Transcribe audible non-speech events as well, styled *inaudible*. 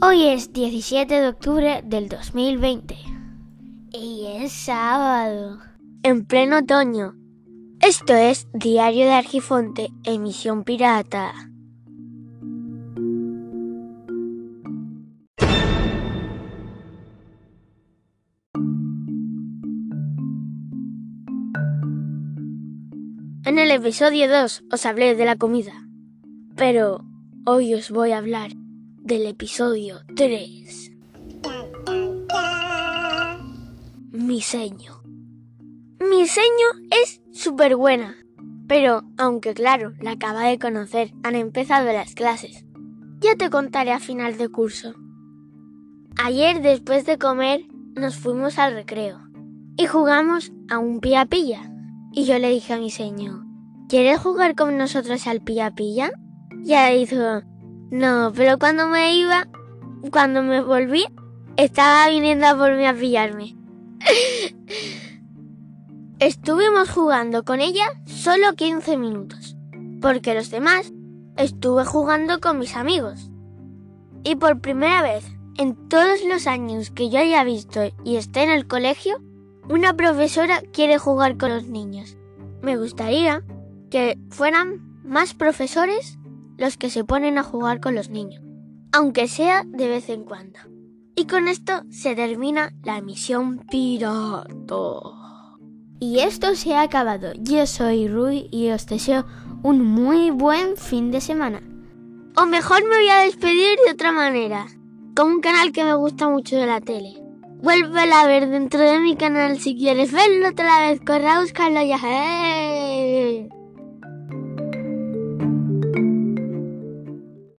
Hoy es 17 de octubre del 2020 y es sábado, en pleno otoño. Esto es Diario de Argifonte, emisión pirata. En el episodio 2 os hablé de la comida, pero hoy os voy a hablar del episodio 3. Mi seño. Mi seño es súper buena, pero aunque claro, la acaba de conocer, han empezado las clases. Ya te contaré a final de curso. Ayer después de comer nos fuimos al recreo y jugamos a un pilla pilla. Y yo le dije a mi señor, ¿quieres jugar con nosotros al pilla pilla? Ya dijo, no, pero cuando me iba, cuando me volví, estaba viniendo a por a pillarme. *laughs* Estuvimos jugando con ella solo 15 minutos, porque los demás estuve jugando con mis amigos. Y por primera vez en todos los años que yo haya visto y esté en el colegio, una profesora quiere jugar con los niños. Me gustaría que fueran más profesores los que se ponen a jugar con los niños, aunque sea de vez en cuando. Y con esto se termina la misión Pirato. Y esto se ha acabado. Yo soy Rui y os deseo un muy buen fin de semana. O mejor me voy a despedir de otra manera, con un canal que me gusta mucho de la tele. Vuélvela a ver dentro de mi canal si quieres verlo otra vez. Corre a buscarlo ya. ¡Eh!